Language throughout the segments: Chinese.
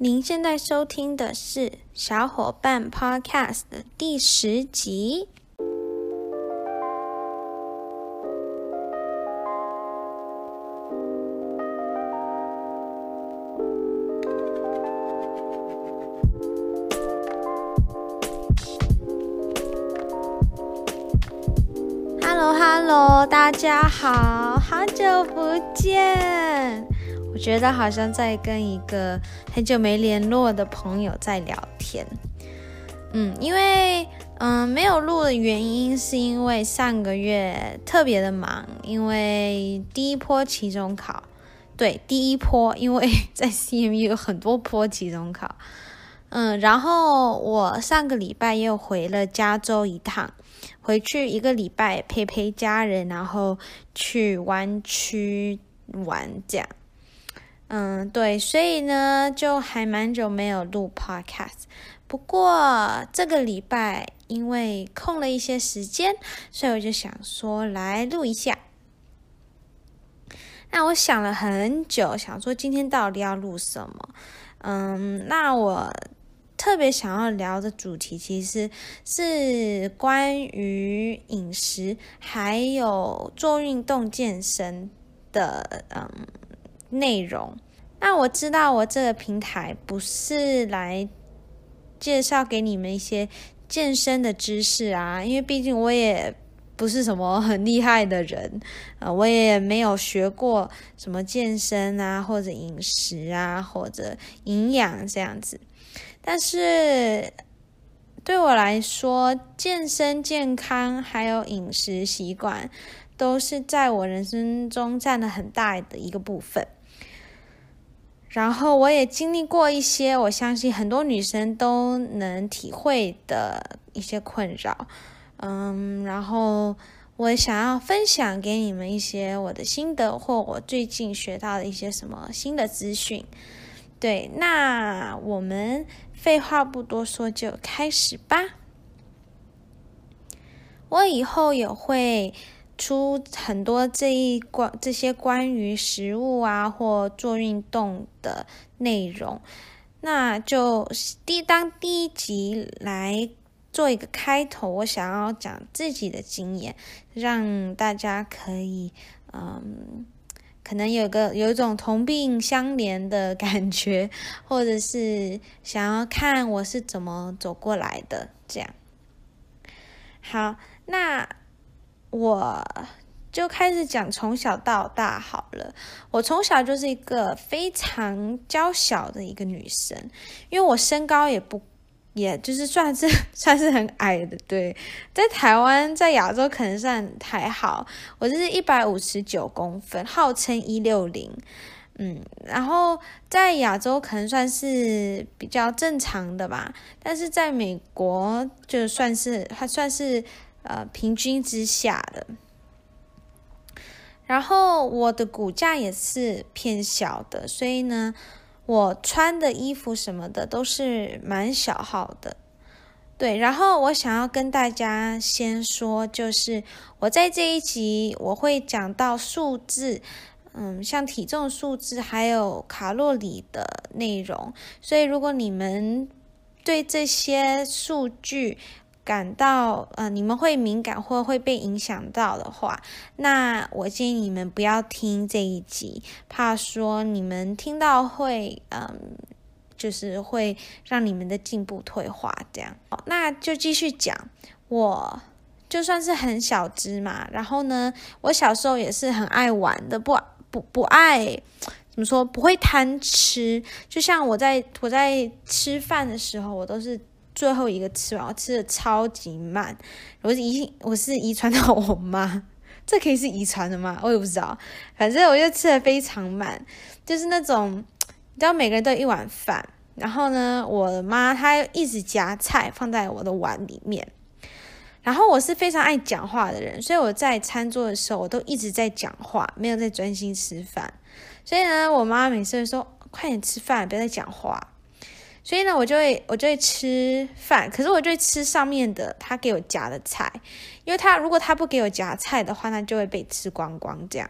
您现在收听的是小伙伴 Podcast 的第十集。Hello，Hello，大家好，好久不见。觉得好像在跟一个很久没联络的朋友在聊天，嗯，因为嗯没有录的原因是因为上个月特别的忙，因为第一波期中考，对，第一波，因为 在 CMU 有很多波期中考，嗯，然后我上个礼拜又回了加州一趟，回去一个礼拜陪陪家人，然后去湾区玩这样。嗯，对，所以呢，就还蛮久没有录 podcast。不过这个礼拜因为空了一些时间，所以我就想说来录一下。那我想了很久，想说今天到底要录什么？嗯，那我特别想要聊的主题其实是关于饮食，还有做运动健身的，嗯。内容，那我知道我这个平台不是来介绍给你们一些健身的知识啊，因为毕竟我也不是什么很厉害的人，呃，我也没有学过什么健身啊，或者饮食啊，或者营养这样子。但是对我来说，健身、健康还有饮食习惯，都是在我人生中占了很大的一个部分。然后我也经历过一些，我相信很多女生都能体会的一些困扰，嗯，然后我想要分享给你们一些我的心得，或我最近学到的一些什么新的资讯。对，那我们废话不多说，就开始吧。我以后也会。出很多这一关这些关于食物啊或做运动的内容，那就第当第一集来做一个开头，我想要讲自己的经验，让大家可以嗯，可能有个有一种同病相怜的感觉，或者是想要看我是怎么走过来的，这样。好，那。我就开始讲从小到大好了。我从小就是一个非常娇小的一个女生，因为我身高也不，也就是算是 算是很矮的。对，在台湾，在亚洲可能算还好。我就是一百五十九公分，号称一六零。嗯，然后在亚洲可能算是比较正常的吧，但是在美国就算是还算是。呃，平均之下的，然后我的骨架也是偏小的，所以呢，我穿的衣服什么的都是蛮小号的。对，然后我想要跟大家先说，就是我在这一集我会讲到数字，嗯，像体重数字还有卡路里的内容，所以如果你们对这些数据，感到呃，你们会敏感或会被影响到的话，那我建议你们不要听这一集，怕说你们听到会嗯，就是会让你们的进步退化这样。那就继续讲，我就算是很小只嘛，然后呢，我小时候也是很爱玩的，不不不爱怎么说，不会贪吃，就像我在我在吃饭的时候，我都是。最后一个吃完，我吃的超级慢。我是遗，我是遗传到我妈，这可以是遗传的吗？我也不知道。反正我就吃的非常慢，就是那种，你知道，每个人都有一碗饭，然后呢，我的妈她一直夹菜放在我的碗里面。然后我是非常爱讲话的人，所以我在餐桌的时候，我都一直在讲话，没有在专心吃饭。所以呢，我妈每次都说：“快点吃饭，不要再讲话。”所以呢，我就会我就会吃饭，可是我就会吃上面的他给我夹的菜，因为他如果他不给我夹菜的话，那就会被吃光光这样。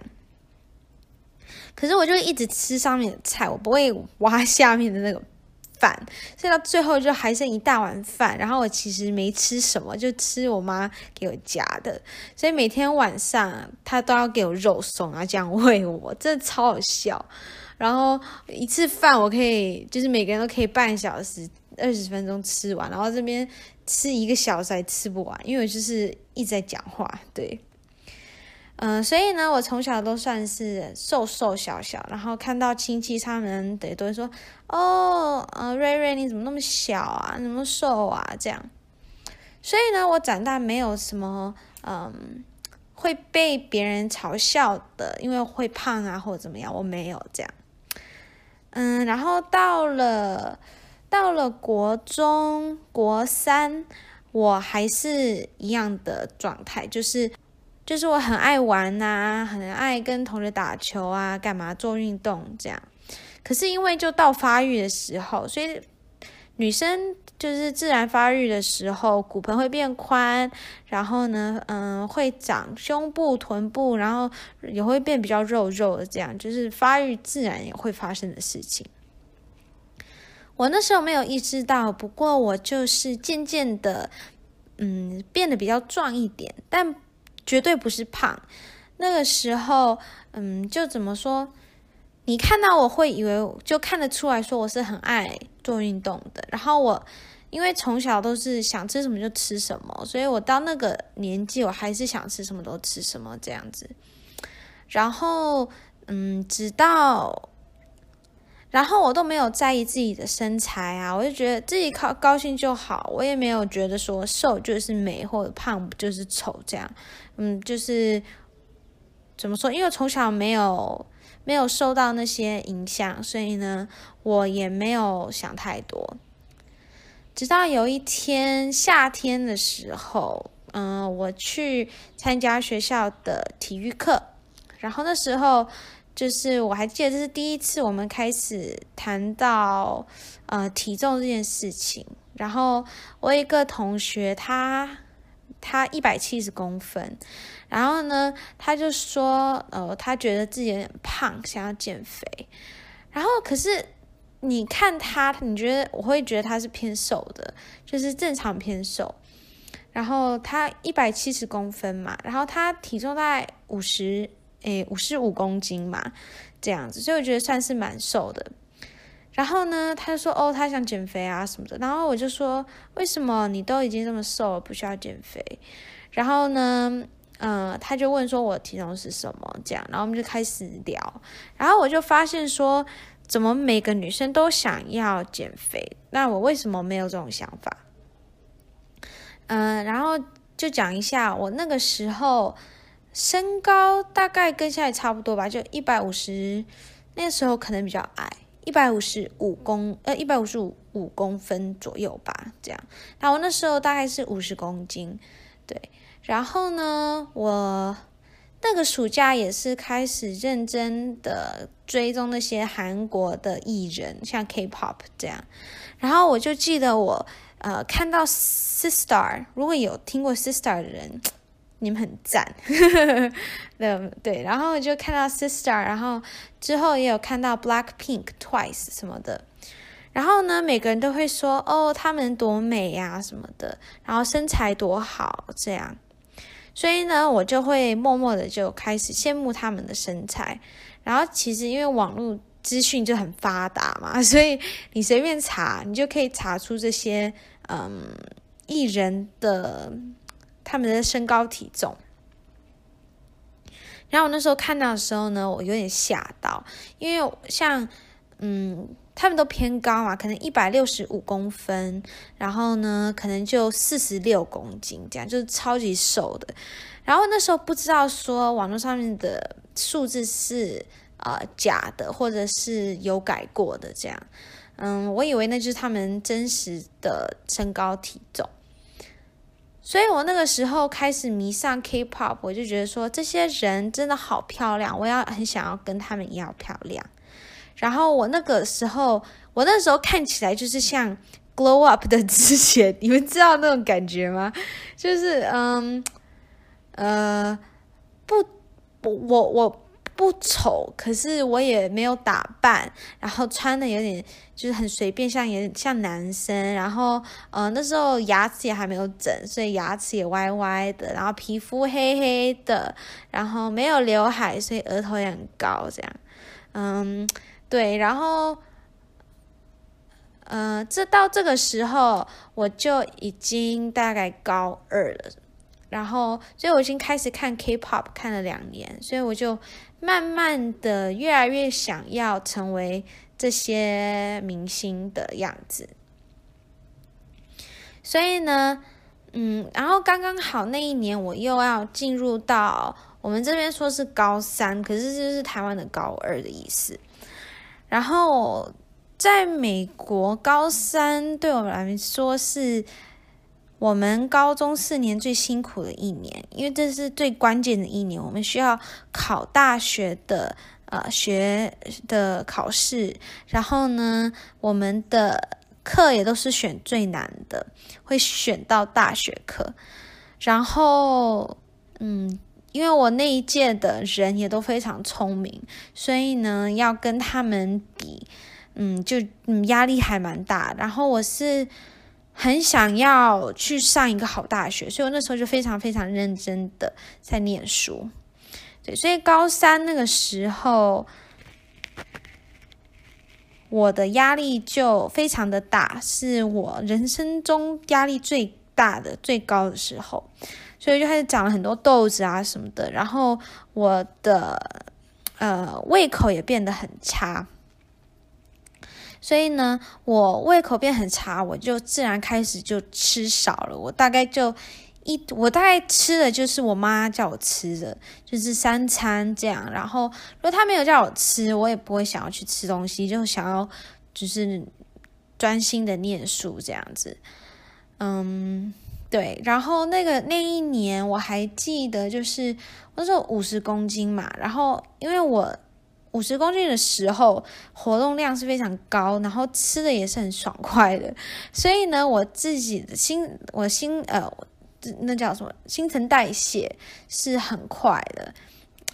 可是我就一直吃上面的菜，我不会挖下面的那个饭，所以到最后就还剩一大碗饭。然后我其实没吃什么，就吃我妈给我夹的。所以每天晚上她都要给我肉松啊，这样喂我，真的超好笑。然后一次饭我可以，就是每个人都可以半小时、二十分钟吃完，然后这边吃一个小时还吃不完，因为我就是一直在讲话，对。嗯、所以呢，我从小都算是瘦瘦小小，然后看到亲戚他们得都会说：“哦，呃，瑞瑞你怎么那么小啊？那么瘦啊？”这样。所以呢，我长大没有什么嗯会被别人嘲笑的，因为会胖啊或者怎么样，我没有这样。嗯，然后到了到了国中国三，我还是一样的状态，就是。就是我很爱玩呐、很爱跟同学打球啊，干嘛做运动这样。可是因为就到发育的时候，所以女生就是自然发育的时候，骨盆会变宽，然后呢，嗯，会长胸部、臀部，然后也会变比较肉肉的这样，就是发育自然也会发生的事情。我那时候没有意识到，不过我就是渐渐的，嗯，变得比较壮一点，但。绝对不是胖，那个时候，嗯，就怎么说？你看到我会以为就看得出来说我是很爱做运动的。然后我因为从小都是想吃什么就吃什么，所以我到那个年纪我还是想吃什么都吃什么这样子。然后，嗯，直到，然后我都没有在意自己的身材啊，我就觉得自己高高兴就好，我也没有觉得说瘦就是美或者胖就是丑这样。嗯，就是怎么说？因为从小没有没有受到那些影响，所以呢，我也没有想太多。直到有一天夏天的时候，嗯，我去参加学校的体育课，然后那时候就是我还记得这是第一次我们开始谈到呃体重这件事情。然后我一个同学他。他一百七十公分，然后呢，他就说，呃，他觉得自己有点胖，想要减肥。然后，可是你看他，你觉得我会觉得他是偏瘦的，就是正常偏瘦。然后他一百七十公分嘛，然后他体重大概五十，诶，五十五公斤嘛，这样子，所以我觉得算是蛮瘦的。然后呢，他就说：“哦，他想减肥啊什么的。”然后我就说：“为什么你都已经这么瘦了，不需要减肥？”然后呢，嗯、他就问说：“我体重是什么？”这样，然后我们就开始聊。然后我就发现说，怎么每个女生都想要减肥？那我为什么没有这种想法？嗯、然后就讲一下，我那个时候身高大概跟现在差不多吧，就一百五十，那时候可能比较矮。一百五十五公呃一百五十五五公分左右吧，这样。那我那时候大概是五十公斤，对。然后呢，我那个暑假也是开始认真的追踪那些韩国的艺人，像 K-pop 这样。然后我就记得我呃看到 Sistar，如果有听过 Sistar 的人。你们很赞，对对，然后我就看到 Sistar，然后之后也有看到 Blackpink、Twice 什么的，然后呢，每个人都会说哦，他们多美呀什么的，然后身材多好这样，所以呢，我就会默默的就开始羡慕他们的身材，然后其实因为网络资讯就很发达嘛，所以你随便查，你就可以查出这些嗯艺人的。他们的身高体重，然后我那时候看到的时候呢，我有点吓到，因为像嗯，他们都偏高嘛，可能一百六十五公分，然后呢，可能就四十六公斤，这样就是超级瘦的。然后那时候不知道说网络上面的数字是呃假的，或者是有改过的这样，嗯，我以为那就是他们真实的身高体重。所以我那个时候开始迷上 K-pop，我就觉得说这些人真的好漂亮，我要很想要跟他们一样漂亮。然后我那个时候，我那时候看起来就是像 glow up 的 之前，你们知道那种感觉吗？就是嗯呃不，我我我不丑，可是我也没有打扮，然后穿的有点就是很随便，像也像男生。然后呃那时候牙齿也还没有整，所以牙齿也歪歪的。然后皮肤黑黑的，然后没有刘海，所以额头也很高，这样。嗯，对。然后呃，这到这个时候我就已经大概高二了。然后，所以我已经开始看 K-pop 看了两年，所以我就慢慢的越来越想要成为这些明星的样子。所以呢，嗯，然后刚刚好那一年我又要进入到我们这边说是高三，可是就是台湾的高二的意思。然后在美国高三对我们来说是。我们高中四年最辛苦的一年，因为这是最关键的一年，我们需要考大学的呃学的考试，然后呢，我们的课也都是选最难的，会选到大学课。然后，嗯，因为我那一届的人也都非常聪明，所以呢，要跟他们比，嗯，就嗯压力还蛮大。然后我是。很想要去上一个好大学，所以我那时候就非常非常认真的在念书。对，所以高三那个时候，我的压力就非常的大，是我人生中压力最大的、最高的时候，所以就开始长了很多痘子啊什么的，然后我的呃胃口也变得很差。所以呢，我胃口变很差，我就自然开始就吃少了。我大概就一，我大概吃的就是我妈叫我吃的，就是三餐这样。然后如果她没有叫我吃，我也不会想要去吃东西，就想要就是专心的念书这样子。嗯，对。然后那个那一年我还记得，就是我说五十公斤嘛，然后因为我。五十公斤的时候，活动量是非常高，然后吃的也是很爽快的，所以呢，我自己的新，我新呃，那叫什么新陈代谢是很快的，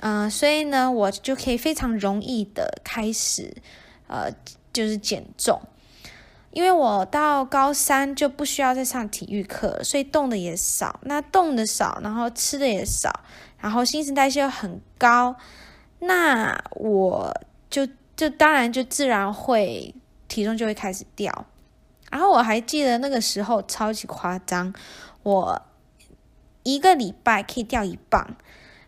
嗯、所以呢，我就可以非常容易的开始呃，就是减重，因为我到高三就不需要再上体育课，所以动的也少，那动的少，然后吃的也少，然后新陈代谢又很高。那我就就当然就自然会体重就会开始掉，然后我还记得那个时候超级夸张，我一个礼拜可以掉一磅。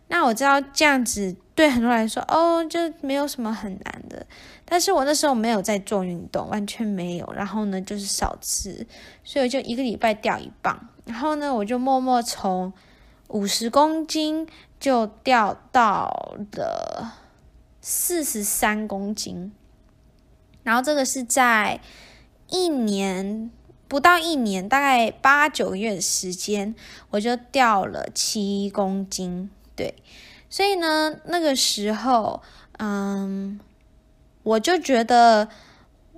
那我知道这样子对很多人来说哦，就没有什么很难的，但是我那时候没有在做运动，完全没有，然后呢就是少吃，所以就一个礼拜掉一磅，然后呢我就默默从五十公斤。就掉到了四十三公斤，然后这个是在一年不到一年，大概八九个月的时间，我就掉了七公斤。对，所以呢，那个时候，嗯，我就觉得，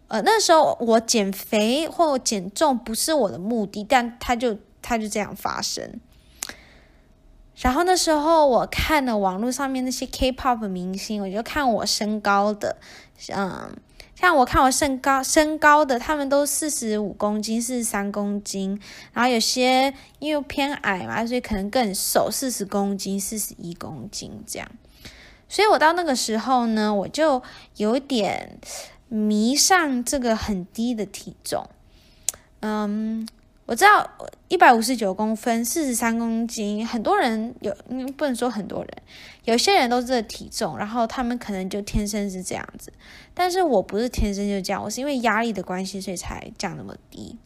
呃，那时候我减肥或减重不是我的目的，但它就它就这样发生。然后那时候我看了网络上面那些 K-pop 明星，我就看我身高的，嗯，像我看我身高身高的，他们都四十五公斤、四十三公斤，然后有些因为偏矮嘛，所以可能更瘦，四十公斤、四十一公斤这样。所以我到那个时候呢，我就有点迷上这个很低的体重，嗯。我知道一百五十九公分，四十三公斤，很多人有，不能说很多人，有些人都是这体重，然后他们可能就天生是这样子，但是我不是天生就这样，我是因为压力的关系，所以才降那么低。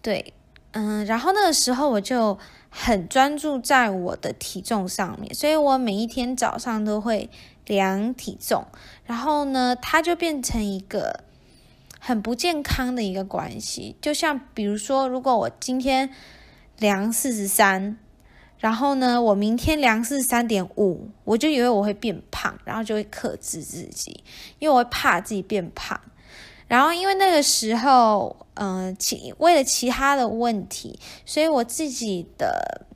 对，嗯，然后那个时候我就很专注在我的体重上面，所以我每一天早上都会量体重，然后呢，它就变成一个。很不健康的一个关系，就像比如说，如果我今天量四十三，然后呢，我明天量是三点五，我就以为我会变胖，然后就会克制自己，因为我会怕自己变胖。然后因为那个时候，嗯、其为了其他的问题，所以我自己的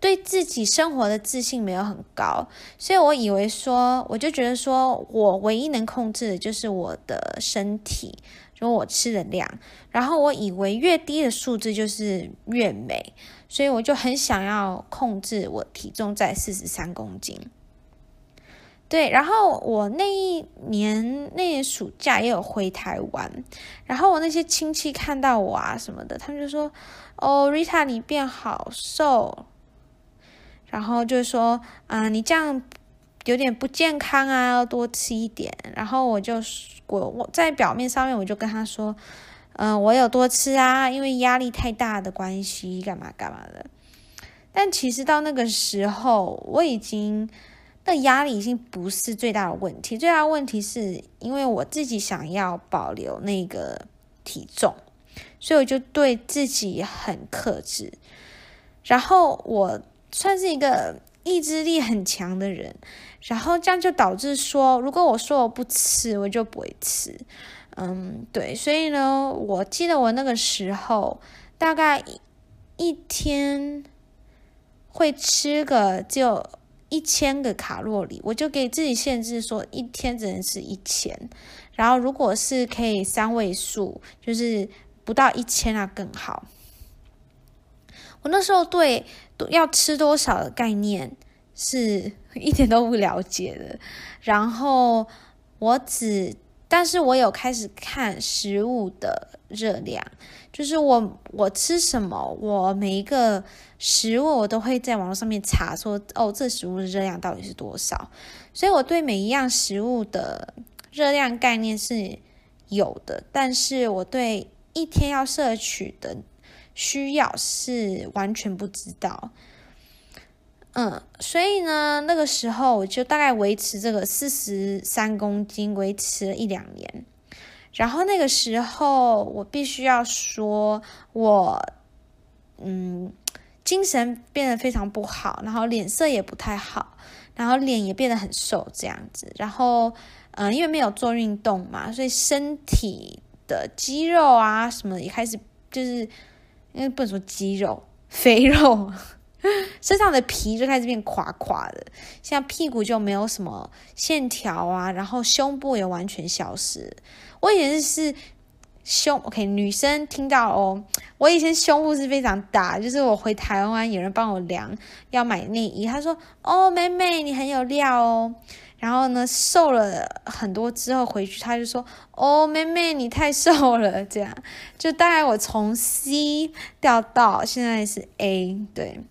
对自己生活的自信没有很高，所以我以为说，我就觉得说我唯一能控制的就是我的身体，就我吃的量。然后我以为越低的数字就是越美，所以我就很想要控制我体重在四十三公斤。对，然后我那一年那年暑假也有回台湾，然后我那些亲戚看到我啊什么的，他们就说：“哦，Rita，你变好瘦。”然后就说：“啊、你这样有点不健康啊，要多吃一点。”然后我就我我在表面上面我就跟他说：“嗯、我有多吃啊，因为压力太大的关系，干嘛干嘛的。”但其实到那个时候，我已经。那压力已经不是最大的问题，最大的问题是因为我自己想要保留那个体重，所以我就对自己很克制。然后我算是一个意志力很强的人，然后这样就导致说，如果我说我不吃，我就不会吃。嗯，对，所以呢，我记得我那个时候大概一天会吃个就。一千个卡路里，我就给自己限制说一天只能吃一千，然后如果是可以三位数，就是不到一千啊更好。我那时候对要吃多少的概念是 一点都不了解的，然后我只，但是我有开始看食物的热量，就是我我吃什么，我每一个。食物我都会在网络上面查说，哦，这食物的热量到底是多少？所以我对每一样食物的热量概念是有的，但是我对一天要摄取的需要是完全不知道。嗯，所以呢，那个时候我就大概维持这个四十三公斤，维持了一两年。然后那个时候我必须要说，我嗯。精神变得非常不好，然后脸色也不太好，然后脸也变得很瘦这样子。然后，嗯、因为没有做运动嘛，所以身体的肌肉啊什么也开始就是，因为不能说肌肉，肥肉，身上的皮就开始变垮垮的，像屁股就没有什么线条啊，然后胸部也完全消失。我以前是。胸 OK，女生听到哦，我以前胸部是非常大，就是我回台湾有人帮我量，要买内衣，他说哦，妹妹你很有料哦，然后呢瘦了很多之后回去，他就说哦，妹妹你太瘦了，这样就大概我从 C 掉到现在是 A，对，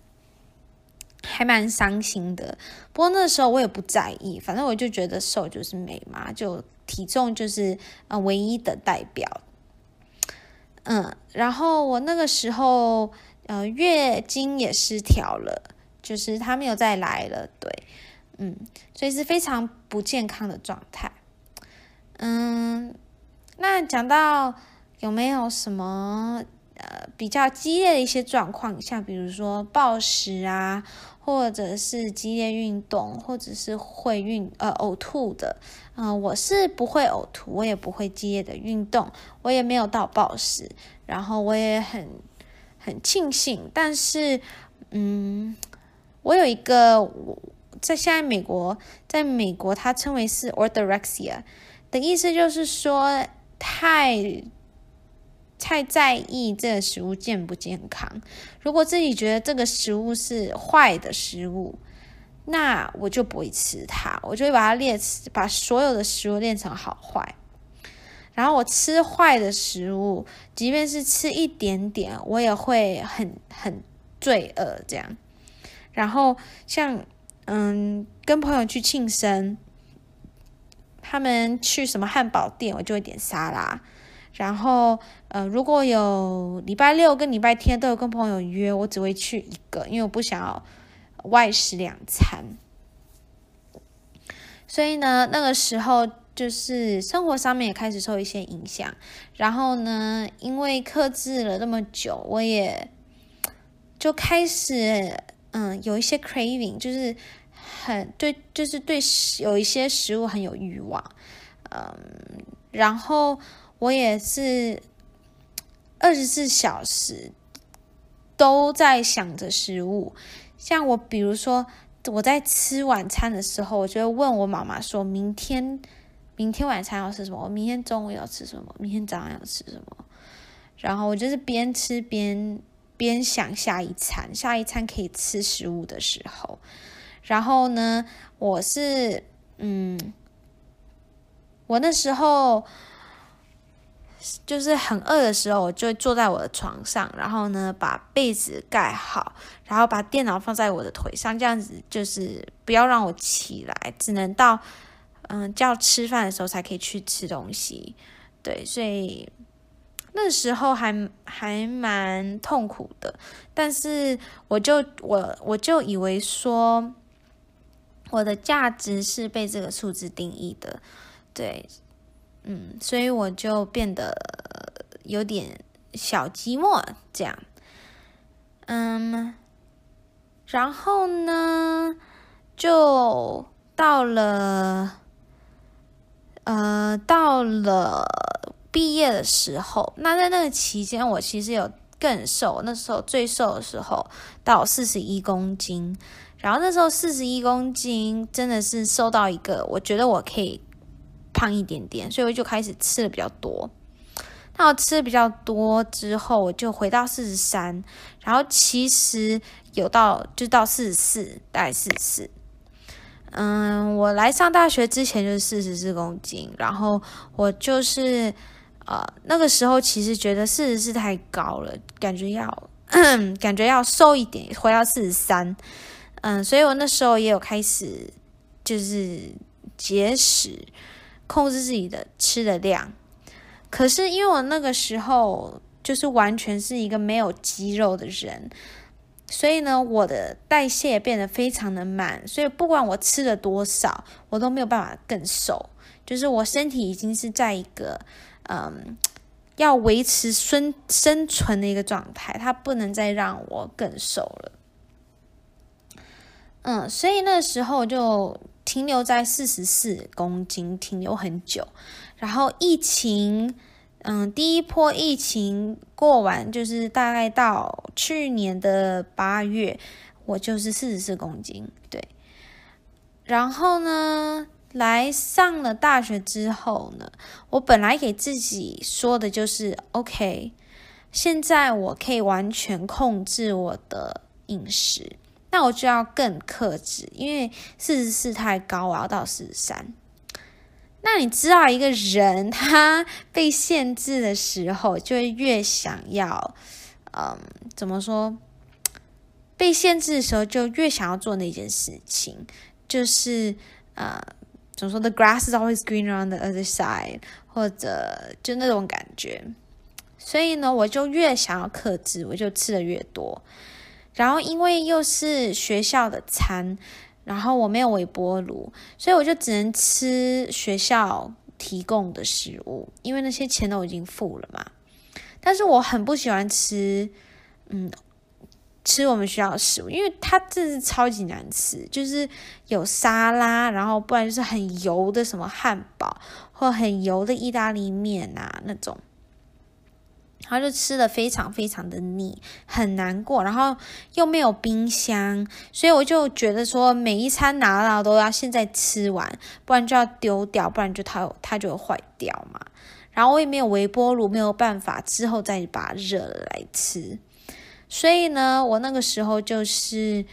还蛮伤心的。不过那时候我也不在意，反正我就觉得瘦就是美嘛，就体重就是呃唯一的代表。嗯，然后我那个时候，呃，月经也失调了，就是它没有再来了，对，嗯，所以是非常不健康的状态。嗯，那讲到有没有什么呃比较激烈的一些状况，像比如说暴食啊，或者是激烈运动，或者是会运呃呕吐的。嗯、呃，我是不会呕吐，我也不会激烈的运动，我也没有到暴食，然后我也很很庆幸。但是，嗯，我有一个我在现在美国，在美国它称为是 orthorexia 的意思，就是说太太在意这个食物健不健康。如果自己觉得这个食物是坏的食物。那我就不会吃它，我就会把它列，把所有的食物列成好坏。然后我吃坏的食物，即便是吃一点点，我也会很很罪恶这样。然后像嗯，跟朋友去庆生，他们去什么汉堡店，我就会点沙拉。然后呃，如果有礼拜六跟礼拜天都有跟朋友约，我只会去一个，因为我不想要。外食两餐，所以呢，那个时候就是生活上面也开始受一些影响。然后呢，因为克制了那么久，我也就开始嗯有一些 craving，就是很对，就是对有一些食物很有欲望。嗯，然后我也是二十四小时都在想着食物。像我，比如说我在吃晚餐的时候，我就会问我妈妈说：“明天，明天晚餐要吃什么？我明天中午要吃什么？明天早上要吃什么？”然后我就是边吃边边想下一餐，下一餐可以吃食物的时候。然后呢，我是嗯，我那时候。就是很饿的时候，我就坐在我的床上，然后呢，把被子盖好，然后把电脑放在我的腿上，这样子就是不要让我起来，只能到嗯叫吃饭的时候才可以去吃东西。对，所以那时候还还蛮痛苦的，但是我就我我就以为说我的价值是被这个数字定义的，对。嗯，所以我就变得有点小寂寞，这样。嗯，然后呢，就到了，呃，到了毕业的时候。那在那个期间，我其实有更瘦，那时候最瘦的时候到四十一公斤。然后那时候四十一公斤真的是瘦到一个，我觉得我可以。胖一点点，所以我就开始吃的比较多。那我吃的比较多之后，我就回到四十三，然后其实有到就到四十四，大概四十四。嗯，我来上大学之前就是四十四公斤，然后我就是呃那个时候其实觉得四十四太高了，感觉要 感觉要瘦一点，回到四十三。嗯，所以我那时候也有开始就是节食。控制自己的吃的量，可是因为我那个时候就是完全是一个没有肌肉的人，所以呢，我的代谢变得非常的慢，所以不管我吃了多少，我都没有办法更瘦。就是我身体已经是在一个嗯要维持生生存的一个状态，它不能再让我更瘦了。嗯，所以那时候就。停留在四十四公斤，停留很久。然后疫情，嗯，第一波疫情过完，就是大概到去年的八月，我就是四十四公斤。对。然后呢，来上了大学之后呢，我本来给自己说的就是，OK，现在我可以完全控制我的饮食。那我就要更克制，因为四十四太高，我要到四十三。那你知道，一个人他被限制的时候，就会越想要，嗯，怎么说？被限制的时候，就越想要做那件事情，就是呃，怎么说？The grass is always greener on the other side，或者就那种感觉。所以呢，我就越想要克制，我就吃的越多。然后因为又是学校的餐，然后我没有微波炉，所以我就只能吃学校提供的食物，因为那些钱都已经付了嘛。但是我很不喜欢吃，嗯，吃我们学校的食物，因为它真是超级难吃，就是有沙拉，然后不然就是很油的什么汉堡，或很油的意大利面啊那种。然后就吃的非常非常的腻，很难过，然后又没有冰箱，所以我就觉得说每一餐拿到都要现在吃完，不然就要丢掉，不然就它它就会坏掉嘛。然后我也没有微波炉，没有办法之后再把它热了来吃，所以呢，我那个时候就是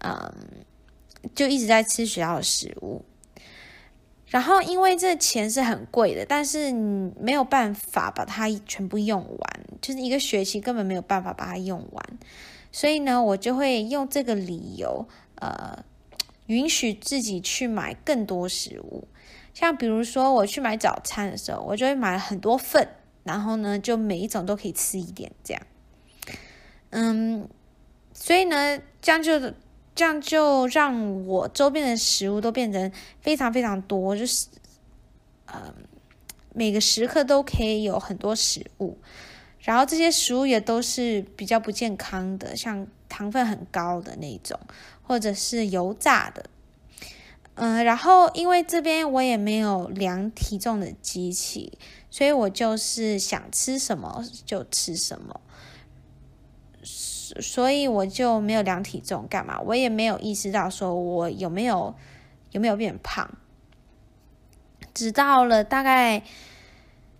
嗯，就一直在吃学校的食物。然后，因为这钱是很贵的，但是你没有办法把它全部用完，就是一个学期根本没有办法把它用完，所以呢，我就会用这个理由，呃，允许自己去买更多食物。像比如说，我去买早餐的时候，我就会买很多份，然后呢，就每一种都可以吃一点，这样。嗯，所以呢，这样就。这样就让我周边的食物都变成非常非常多，就是，呃，每个时刻都可以有很多食物，然后这些食物也都是比较不健康的，像糖分很高的那种，或者是油炸的，嗯、然后因为这边我也没有量体重的机器，所以我就是想吃什么就吃什么。所以我就没有量体重干嘛，我也没有意识到说我有没有有没有变胖。直到了大概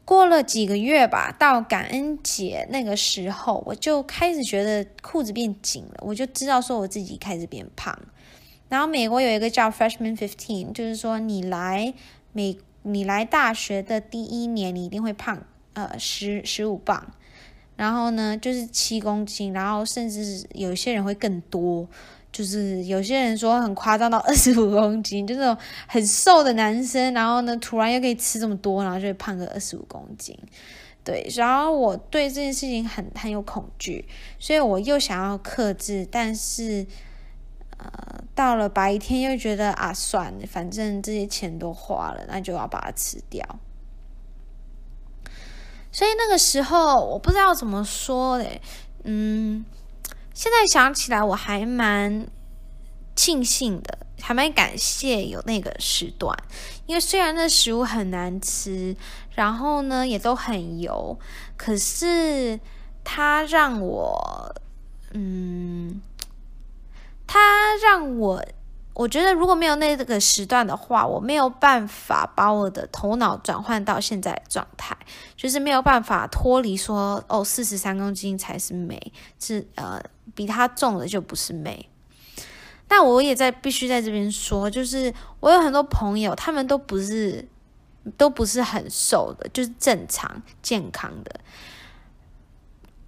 过了几个月吧，到感恩节那个时候，我就开始觉得裤子变紧了，我就知道说我自己开始变胖。然后美国有一个叫 Freshman Fifteen，就是说你来美你来大学的第一年，你一定会胖呃十十五磅。然后呢，就是七公斤，然后甚至有些人会更多，就是有些人说很夸张到 二十五公斤，就那种很瘦的男生，然后呢，突然又可以吃这么多，然后就会胖个二十五公斤。对，然后我对这件事情很很有恐惧，所以我又想要克制，但是呃，到了白天又觉得啊，算了，反正这些钱都花了，那就要把它吃掉。所以那个时候我不知道怎么说嘞，嗯，现在想起来我还蛮庆幸的，还蛮感谢有那个时段，因为虽然那食物很难吃，然后呢也都很油，可是它让我，嗯，它让我。我觉得如果没有那个时段的话，我没有办法把我的头脑转换到现在的状态，就是没有办法脱离说哦，四十三公斤才是美，是呃比他重的就不是美。但我也在必须在这边说，就是我有很多朋友，他们都不是都不是很瘦的，就是正常健康的。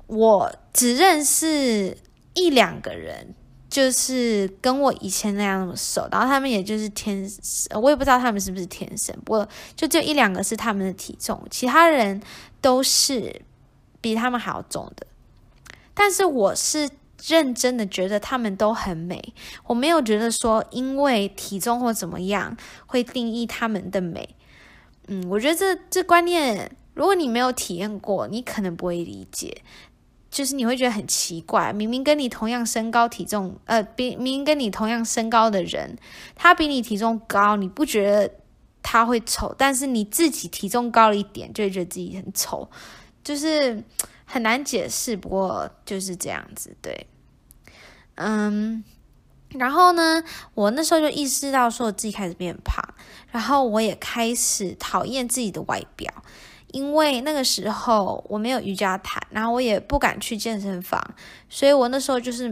我只认识一两个人。就是跟我以前那样那么瘦，然后他们也就是天生，我也不知道他们是不是天生，不过就这一两个是他们的体重，其他人都是比他们还要重的。但是我是认真的觉得他们都很美，我没有觉得说因为体重或怎么样会定义他们的美。嗯，我觉得这这观念，如果你没有体验过，你可能不会理解。就是你会觉得很奇怪，明明跟你同样身高体重，呃，比明明跟你同样身高的人，他比你体重高，你不觉得他会丑？但是你自己体重高了一点，就会觉得自己很丑，就是很难解释。不过就是这样子，对，嗯，然后呢，我那时候就意识到说我自己开始变胖，然后我也开始讨厌自己的外表。因为那个时候我没有瑜伽毯，然后我也不敢去健身房，所以我那时候就是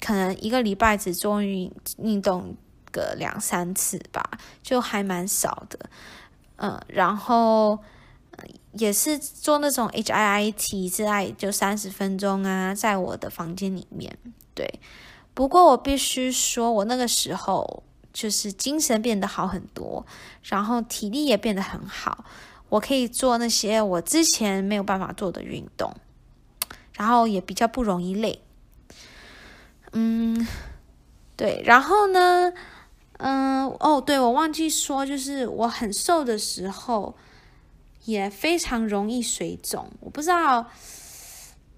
可能一个礼拜只做运运动个两三次吧，就还蛮少的。嗯，然后也是做那种 HIIT 之类，就三十分钟啊，在我的房间里面。对，不过我必须说，我那个时候就是精神变得好很多，然后体力也变得很好。我可以做那些我之前没有办法做的运动，然后也比较不容易累。嗯，对，然后呢，嗯，哦，对，我忘记说，就是我很瘦的时候也非常容易水肿。我不知道，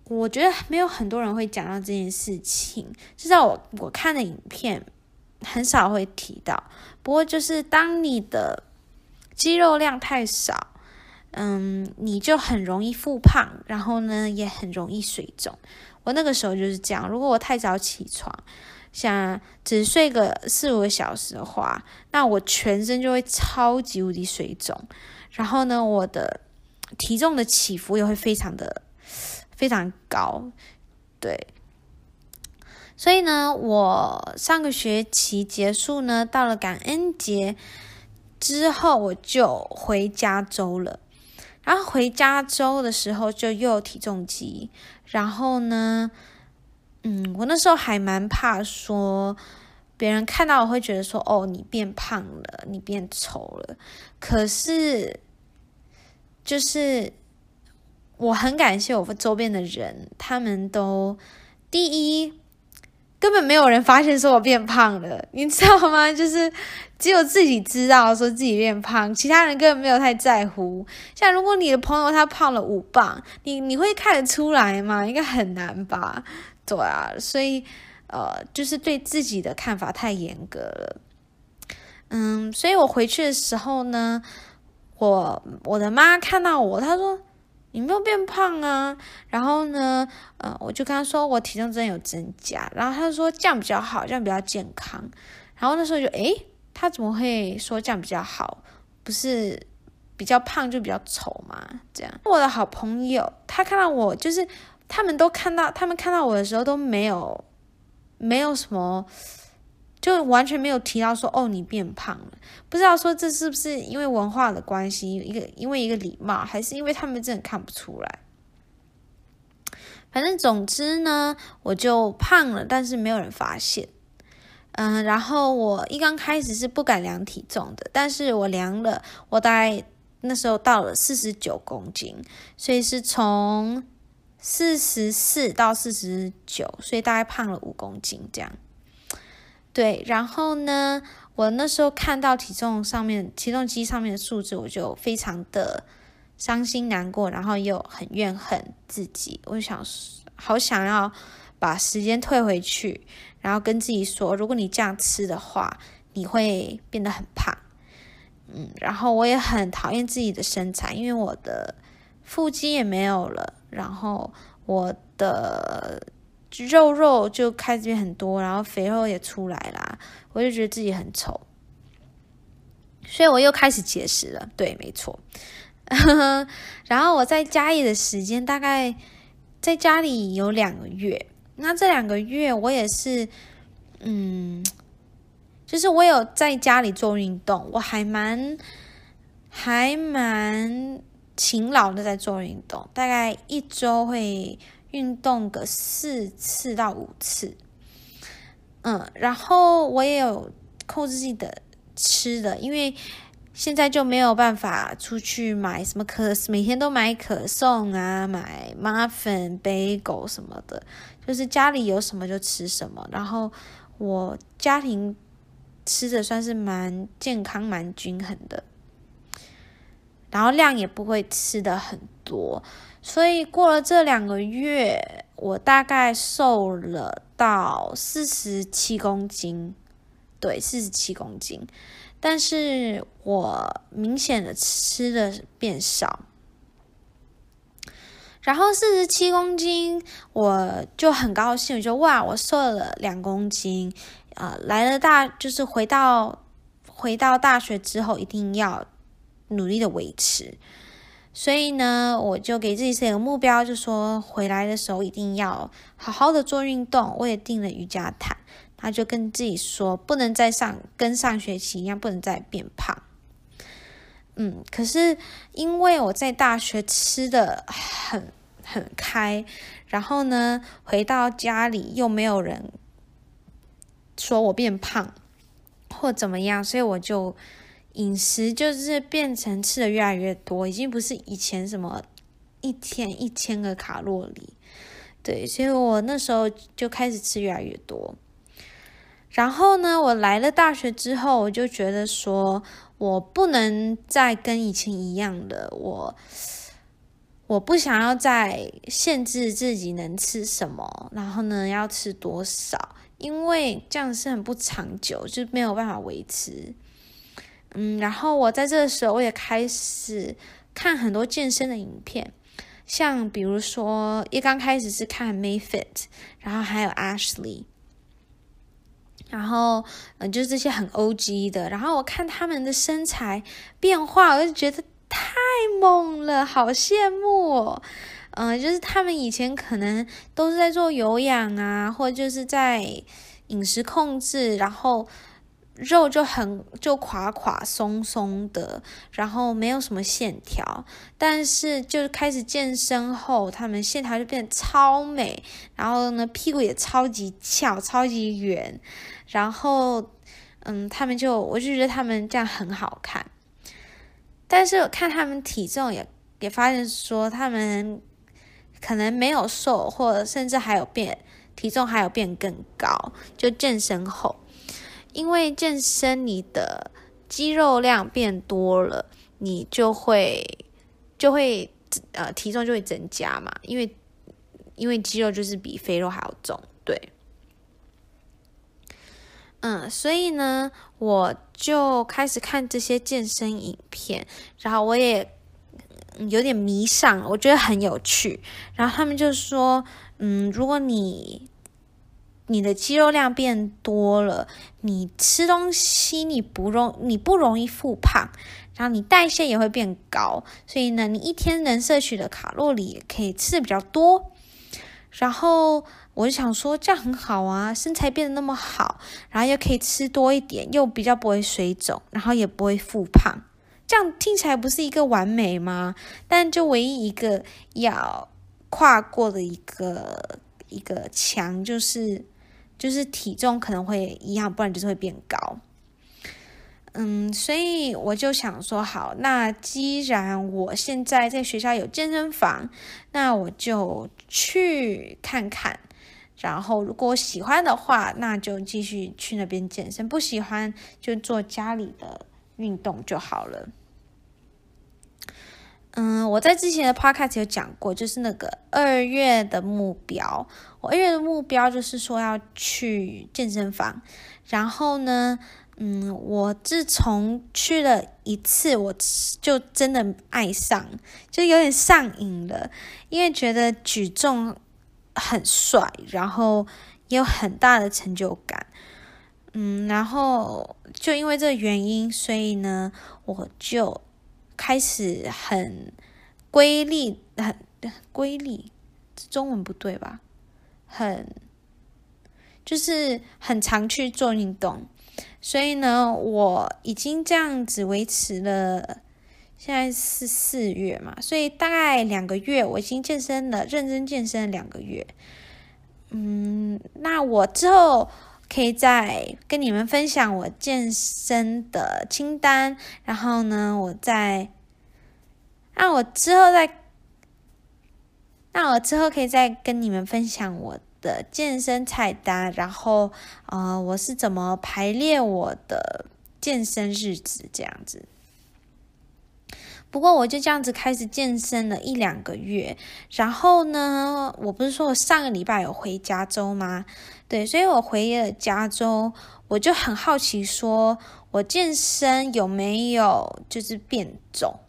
我觉得没有很多人会讲到这件事情，至少我我看的影片很少会提到。不过就是当你的肌肉量太少。嗯，你就很容易复胖，然后呢，也很容易水肿。我那个时候就是这样。如果我太早起床，想只睡个四五个小时的话，那我全身就会超级无敌水肿。然后呢，我的体重的起伏也会非常的非常高。对，所以呢，我上个学期结束呢，到了感恩节之后，我就回加州了。然后回加州的时候就又有体重机，然后呢，嗯，我那时候还蛮怕说别人看到我会觉得说，哦，你变胖了，你变丑了。可是，就是我很感谢我周边的人，他们都第一。根本没有人发现说我变胖了，你知道吗？就是只有自己知道说自己变胖，其他人根本没有太在乎。像如果你的朋友他胖了五磅，你你会看得出来吗？应该很难吧？对啊，所以呃，就是对自己的看法太严格了。嗯，所以我回去的时候呢，我我的妈看到我，她说：“你没有变胖啊。然后呢，呃，我就跟他说我体重真的有增加。然后他就说这样比较好，这样比较健康。然后那时候就诶，他怎么会说这样比较好？不是比较胖就比较丑吗？这样，我的好朋友他看到我，就是他们都看到，他们看到我的时候都没有没有什么。就完全没有提到说哦，你变胖了，不知道说这是不是因为文化的关系，一个因为一个礼貌，还是因为他们真的看不出来。反正总之呢，我就胖了，但是没有人发现。嗯，然后我一刚开始是不敢量体重的，但是我量了，我大概那时候到了四十九公斤，所以是从四十四到四十九，所以大概胖了五公斤这样。对，然后呢，我那时候看到体重上面、体重机上面的数字，我就非常的伤心难过，然后又很怨恨自己。我想，好想要把时间退回去，然后跟自己说，如果你这样吃的话，你会变得很胖。嗯，然后我也很讨厌自己的身材，因为我的腹肌也没有了，然后我的。肉肉就开始变很多，然后肥肉也出来啦，我就觉得自己很丑，所以我又开始节食了。对，没错。然后我在家里的时间大概在家里有两个月，那这两个月我也是，嗯，就是我有在家里做运动，我还蛮还蛮勤劳的在做运动，大概一周会。运动个四次到五次，嗯，然后我也有控制自己的吃的，因为现在就没有办法出去买什么可，每天都买可颂啊，买 muffin、bagel 什么的，就是家里有什么就吃什么。然后我家庭吃的算是蛮健康、蛮均衡的，然后量也不会吃的很多。所以过了这两个月，我大概瘦了到四十七公斤，对，四十七公斤。但是我明显的吃的变少，然后四十七公斤，我就很高兴，我就哇，我瘦了两公斤。啊、来了大，就是回到回到大学之后，一定要努力的维持。所以呢，我就给自己设一个目标，就说回来的时候一定要好好的做运动。我也订了瑜伽毯，他就跟自己说，不能再上跟上学期一样，不能再变胖。嗯，可是因为我在大学吃的很很开，然后呢，回到家里又没有人说我变胖或怎么样，所以我就。饮食就是变成吃的越来越多，已经不是以前什么一天一千个卡路里，对，所以我那时候就开始吃越来越多。然后呢，我来了大学之后，我就觉得说我不能再跟以前一样的，我我不想要再限制自己能吃什么，然后呢要吃多少，因为这样是很不长久，就没有办法维持。嗯，然后我在这个时候，我也开始看很多健身的影片，像比如说，一刚开始是看 Mayfit，然后还有 Ashley，然后嗯，就是这些很 OG 的，然后我看他们的身材变化，我就觉得太猛了，好羡慕哦。嗯，就是他们以前可能都是在做有氧啊，或者就是在饮食控制，然后。肉就很就垮垮松松的，然后没有什么线条，但是就开始健身后，他们线条就变得超美，然后呢，屁股也超级翘，超级圆，然后嗯，他们就我就觉得他们这样很好看，但是我看他们体重也也发现说他们可能没有瘦，或者甚至还有变体重还有变更高，就健身后。因为健身，你的肌肉量变多了，你就会就会呃体重就会增加嘛。因为因为肌肉就是比肥肉还要重，对。嗯，所以呢，我就开始看这些健身影片，然后我也有点迷上，我觉得很有趣。然后他们就说，嗯，如果你你的肌肉量变多了，你吃东西你不容你不容易复胖，然后你代谢也会变高，所以呢，你一天能摄取的卡路里也可以吃的比较多。然后我就想说，这样很好啊，身材变得那么好，然后又可以吃多一点，又比较不会水肿，然后也不会复胖，这样听起来不是一个完美吗？但就唯一一个要跨过的一个一个墙就是。就是体重可能会一样，不然就是会变高。嗯，所以我就想说，好，那既然我现在在学校有健身房，那我就去看看。然后，如果喜欢的话，那就继续去那边健身；不喜欢，就做家里的运动就好了。嗯，我在之前的 podcast 有讲过，就是那个二月的目标。我二月的目标就是说要去健身房。然后呢，嗯，我自从去了一次，我就真的爱上，就有点上瘾了，因为觉得举重很帅，然后也有很大的成就感。嗯，然后就因为这个原因，所以呢，我就。开始很规律，很规律，中文不对吧？很就是很常去做运动，所以呢，我已经这样子维持了，现在是四月嘛，所以大概两个月，我已经健身了，认真健身了两个月。嗯，那我之后可以再跟你们分享我健身的清单，然后呢，我再。那我之后再，那我之后可以再跟你们分享我的健身菜单，然后呃，我是怎么排列我的健身日子这样子。不过我就这样子开始健身了一两个月，然后呢，我不是说我上个礼拜有回加州吗？对，所以我回了加州，我就很好奇，说我健身有没有就是变重？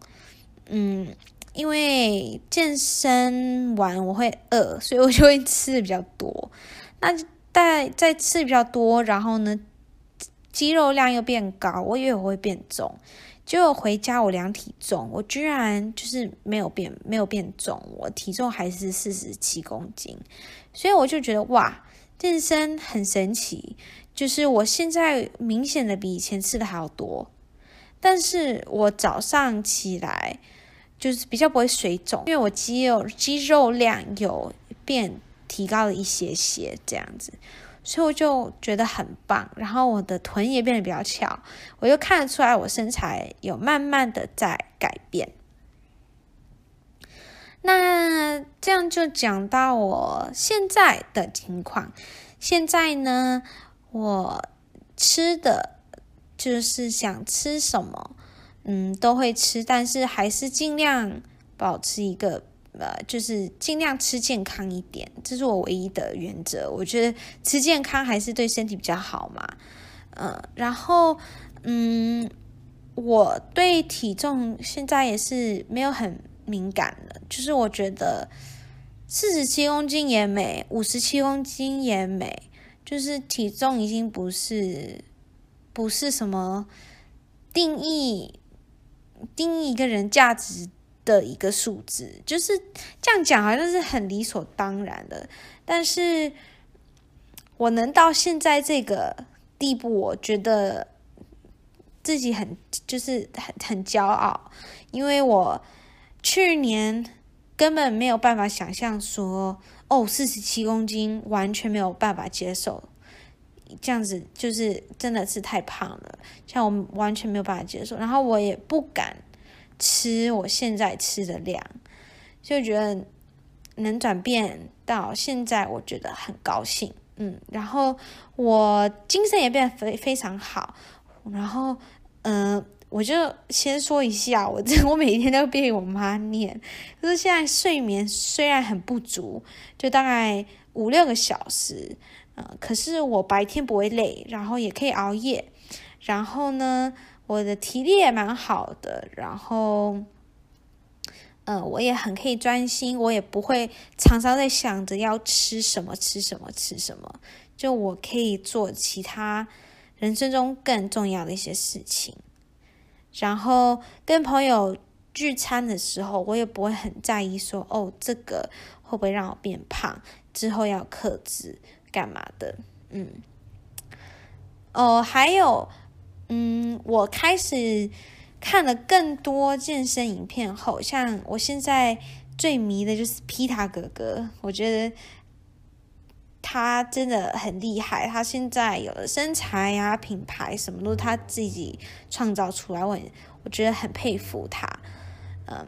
嗯，因为健身完我会饿，所以我就会吃的比较多。那在在吃比较多，然后呢，肌肉量又变高，我以为我会变重。结果回家我量体重，我居然就是没有变，没有变重，我体重还是四十七公斤。所以我就觉得哇，健身很神奇，就是我现在明显的比以前吃的还要多，但是我早上起来。就是比较不会水肿，因为我肌肉肌肉量有变提高了一些些这样子，所以我就觉得很棒。然后我的臀也变得比较翘，我就看得出来我身材有慢慢的在改变。那这样就讲到我现在的情况，现在呢，我吃的就是想吃什么。嗯，都会吃，但是还是尽量保持一个呃，就是尽量吃健康一点，这是我唯一的原则。我觉得吃健康还是对身体比较好嘛。嗯、呃，然后嗯，我对体重现在也是没有很敏感的，就是我觉得四十七公斤也美，五十七公斤也美，就是体重已经不是不是什么定义。定义一个人价值的一个数字，就是这样讲，好像是很理所当然的。但是我能到现在这个地步，我觉得自己很就是很很骄傲，因为我去年根本没有办法想象说，哦，四十七公斤完全没有办法接受。这样子就是真的是太胖了，像我完全没有办法接受，然后我也不敢吃我现在吃的量，就觉得能转变到现在，我觉得很高兴，嗯，然后我精神也变得非非常好，然后嗯、我就先说一下，我这我每天都被我妈念，就是现在睡眠虽然很不足，就大概五六个小时。嗯可是我白天不会累，然后也可以熬夜，然后呢，我的体力也蛮好的，然后，呃，我也很可以专心，我也不会常常在想着要吃什么，吃什么，吃什么。就我可以做其他人生中更重要的一些事情。然后跟朋友聚餐的时候，我也不会很在意说，哦，这个会不会让我变胖，之后要克制干嘛的？嗯，哦，还有，嗯，我开始。看了更多健身影片后，像我现在最迷的就是皮塔哥哥，我觉得他真的很厉害。他现在有了身材啊，品牌什么都是他自己创造出来，我我觉得很佩服他。嗯，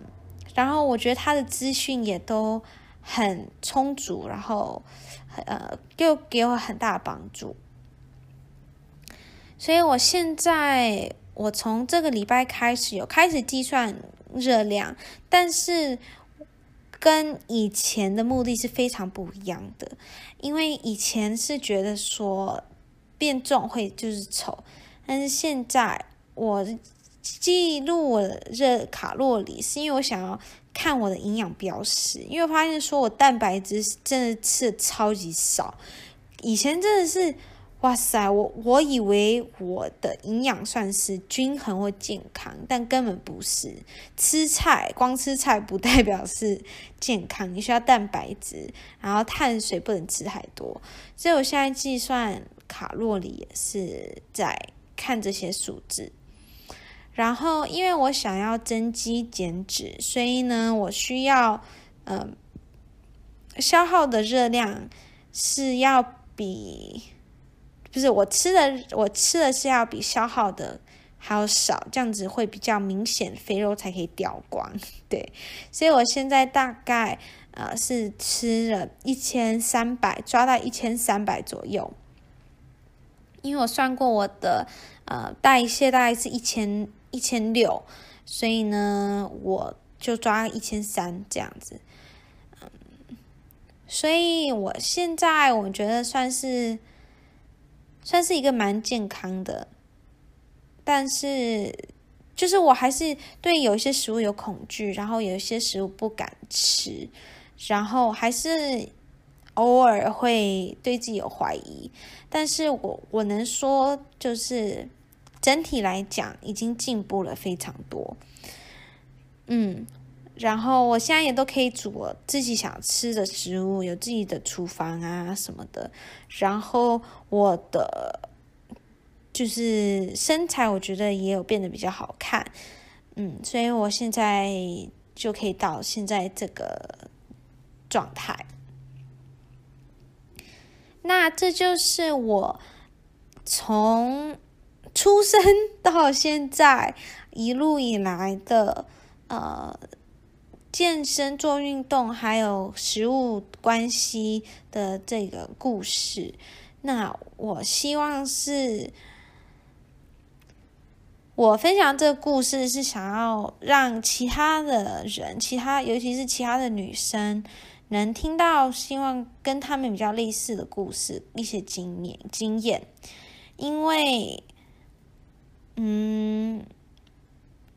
然后我觉得他的资讯也都很充足，然后呃，又给我很大的帮助。所以我现在。我从这个礼拜开始有开始计算热量，但是跟以前的目的是非常不一样的。因为以前是觉得说变重会就是丑，但是现在我记录我的热卡路里，是因为我想要看我的营养标识，因为发现说我蛋白质真的吃的超级少，以前真的是。哇塞，我我以为我的营养算是均衡或健康，但根本不是。吃菜，光吃菜不代表是健康，你需要蛋白质，然后碳水不能吃太多。所以我现在计算卡路里也是在看这些数字。然后，因为我想要增肌减脂，所以呢，我需要嗯、消耗的热量是要比。就是我吃的，我吃的是要比消耗的还要少，这样子会比较明显，肥肉才可以掉光。对，所以我现在大概呃是吃了一千三百，抓到一千三百左右。因为我算过我的呃代谢大概是一千一千六，所以呢我就抓一千三这样子。嗯，所以我现在我觉得算是。算是一个蛮健康的，但是就是我还是对有一些食物有恐惧，然后有一些食物不敢吃，然后还是偶尔会对自己有怀疑。但是我我能说，就是整体来讲已经进步了非常多。嗯。然后我现在也都可以煮我自己想吃的食物，有自己的厨房啊什么的。然后我的就是身材，我觉得也有变得比较好看。嗯，所以我现在就可以到现在这个状态。那这就是我从出生 到现在一路以来的呃。健身、做运动，还有食物关系的这个故事，那我希望是，我分享这个故事是想要让其他的人，其他尤其是其他的女生，能听到，希望跟他们比较类似的故事，一些经验经验，因为，嗯。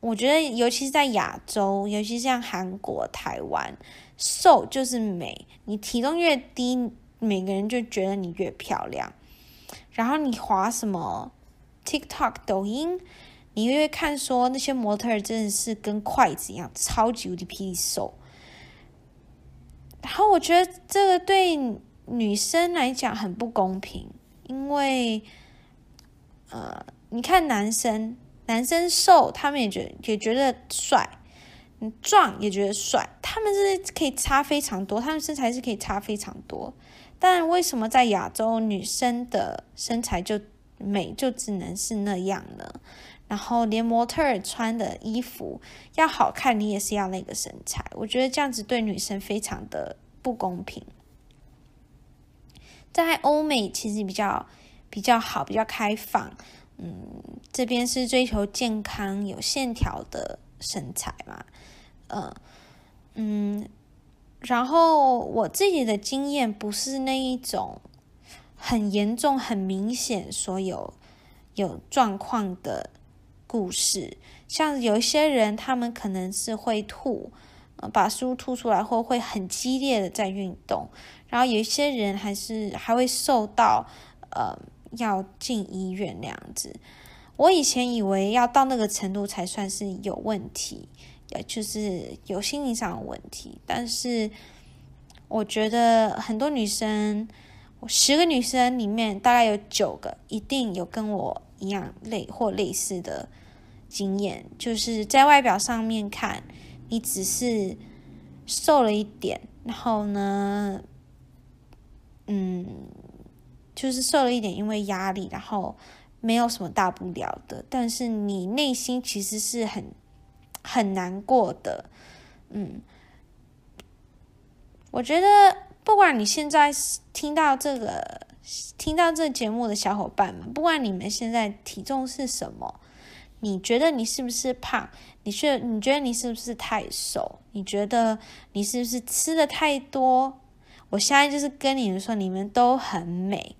我觉得，尤其是在亚洲，尤其像韩国、台湾，瘦就是美。你体重越低，每个人就觉得你越漂亮。然后你滑什么 TikTok、抖音，你越看说那些模特真的是跟筷子一样，超级无敌霹雳瘦。然后我觉得这个对女生来讲很不公平，因为，呃，你看男生。男生瘦，他们也觉也觉得帅；你壮也觉得帅。他们是可以差非常多，他们身材是可以差非常多。但为什么在亚洲，女生的身材就美就只能是那样呢？然后连模特儿穿的衣服要好看，你也是要那个身材。我觉得这样子对女生非常的不公平。在欧美其实比较比较好，比较开放。嗯，这边是追求健康、有线条的身材嘛，呃，嗯，然后我自己的经验不是那一种很严重、很明显所有有状况的故事，像有一些人他们可能是会吐，把食物吐出来后会很激烈的在运动，然后有一些人还是还会受到呃要进医院那样子。我以前以为要到那个程度才算是有问题，也就是有心理上的问题。但是我觉得很多女生，十个女生里面大概有九个一定有跟我一样类或类似的经验，就是在外表上面看。你只是瘦了一点，然后呢，嗯，就是瘦了一点，因为压力，然后没有什么大不了的。但是你内心其实是很很难过的，嗯。我觉得不管你现在听到这个听到这节目的小伙伴们，不管你们现在体重是什么。你觉得你是不是胖？你觉你觉得你是不是太瘦？你觉得你是不是吃的太多？我现在就是跟你们说，你们都很美。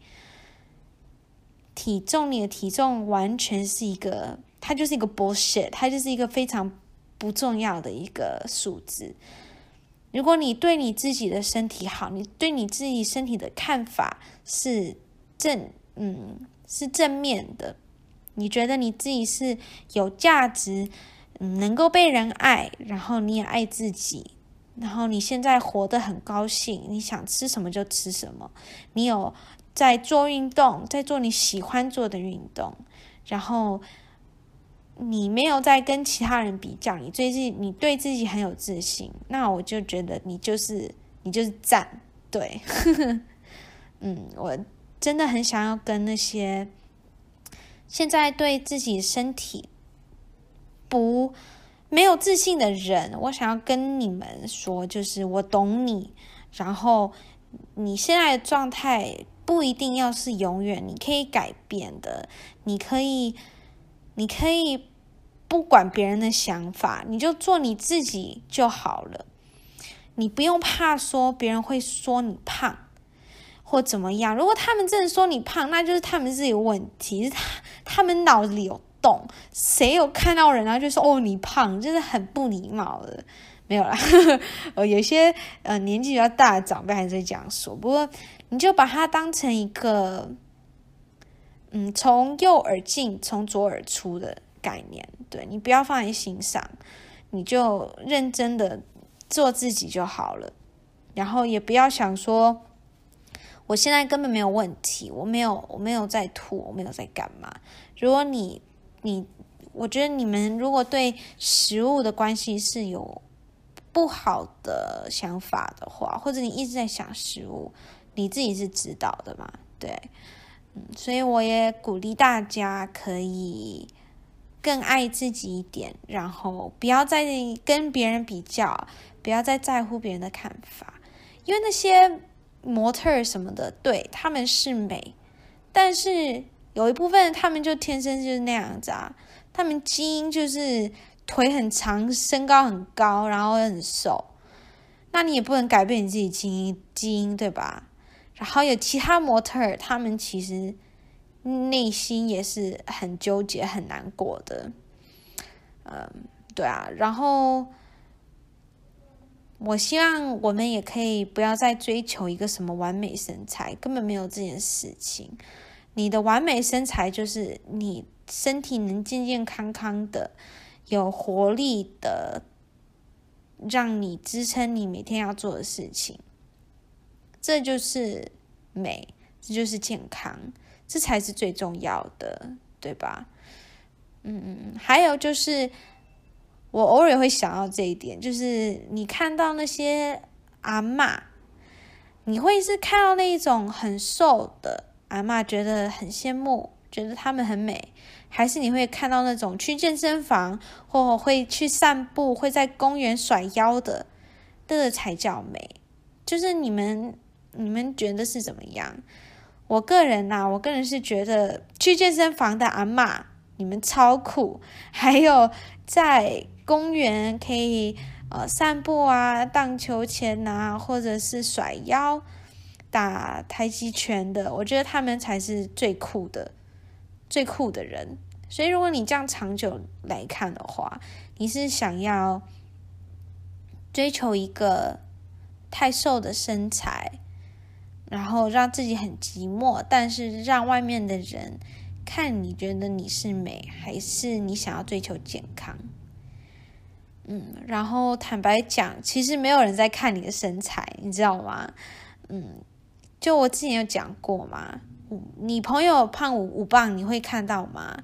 体重，你的体重完全是一个，它就是一个 bullshit，它就是一个非常不重要的一个数字。如果你对你自己的身体好，你对你自己身体的看法是正，嗯，是正面的。你觉得你自己是有价值，嗯，能够被人爱，然后你也爱自己，然后你现在活得很高兴，你想吃什么就吃什么，你有在做运动，在做你喜欢做的运动，然后你没有在跟其他人比较，你最近你对自己很有自信，那我就觉得你就是你就是赞，对，嗯，我真的很想要跟那些。现在对自己身体不没有自信的人，我想要跟你们说，就是我懂你。然后你现在的状态不一定要是永远，你可以改变的。你可以，你可以不管别人的想法，你就做你自己就好了。你不用怕说别人会说你胖。或怎么样？如果他们真的说你胖，那就是他们自己问题，是他他们脑子里有洞。谁有看到人啊就说哦你胖，就是很不礼貌的。没有啦，呃，有些呃年纪比较大的长辈还是会这样说。不过你就把它当成一个，嗯，从右耳进，从左耳出的概念。对，你不要放在心上，你就认真的做自己就好了。然后也不要想说。我现在根本没有问题，我没有，我没有在吐，我没有在干嘛。如果你，你，我觉得你们如果对食物的关系是有不好的想法的话，或者你一直在想食物，你自己是知道的嘛？对，嗯，所以我也鼓励大家可以更爱自己一点，然后不要再跟别人比较，不要再在乎别人的看法，因为那些。模特什么的，对，他们是美，但是有一部分他们就天生就是那样子啊，他们基因就是腿很长，身高很高，然后很瘦，那你也不能改变你自己基因基因，对吧？然后有其他模特，他们其实内心也是很纠结、很难过的，嗯，对啊，然后。我希望我们也可以不要再追求一个什么完美身材，根本没有这件事情。你的完美身材就是你身体能健健康康的，有活力的，让你支撑你每天要做的事情。这就是美，这就是健康，这才是最重要的，对吧？嗯嗯嗯，还有就是。我偶尔会想到这一点，就是你看到那些阿嬷，你会是看到那一种很瘦的阿嬷，觉得很羡慕，觉得他们很美，还是你会看到那种去健身房或会去散步，会在公园甩腰的，这个才叫美。就是你们，你们觉得是怎么样？我个人呐、啊，我个人是觉得去健身房的阿嬷，你们超酷，还有在。公园可以呃散步啊，荡秋千呐，或者是甩腰、打太极拳的，我觉得他们才是最酷的、最酷的人。所以，如果你这样长久来看的话，你是想要追求一个太瘦的身材，然后让自己很寂寞，但是让外面的人看你觉得你是美，还是你想要追求健康？嗯，然后坦白讲，其实没有人在看你的身材，你知道吗？嗯，就我之前有讲过嘛，你朋友胖五五磅，你会看到吗？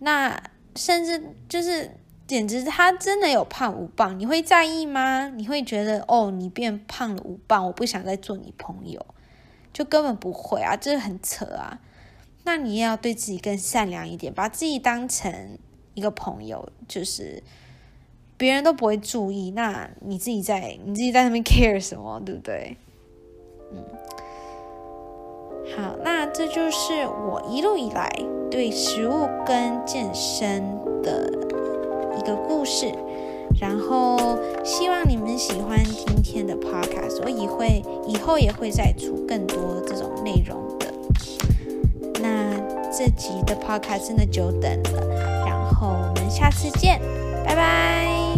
那甚至就是，简直他真的有胖五磅，你会在意吗？你会觉得哦，你变胖了五磅，我不想再做你朋友，就根本不会啊，这很扯啊。那你也要对自己更善良一点，把自己当成一个朋友，就是。别人都不会注意，那你自己在你自己在那边 care 什么，对不对？嗯，好，那这就是我一路以来对食物跟健身的一个故事，然后希望你们喜欢今天的 podcast，我以会以后也会再出更多这种内容的。那这集的 podcast 真的久等了，然后我们下次见。拜拜。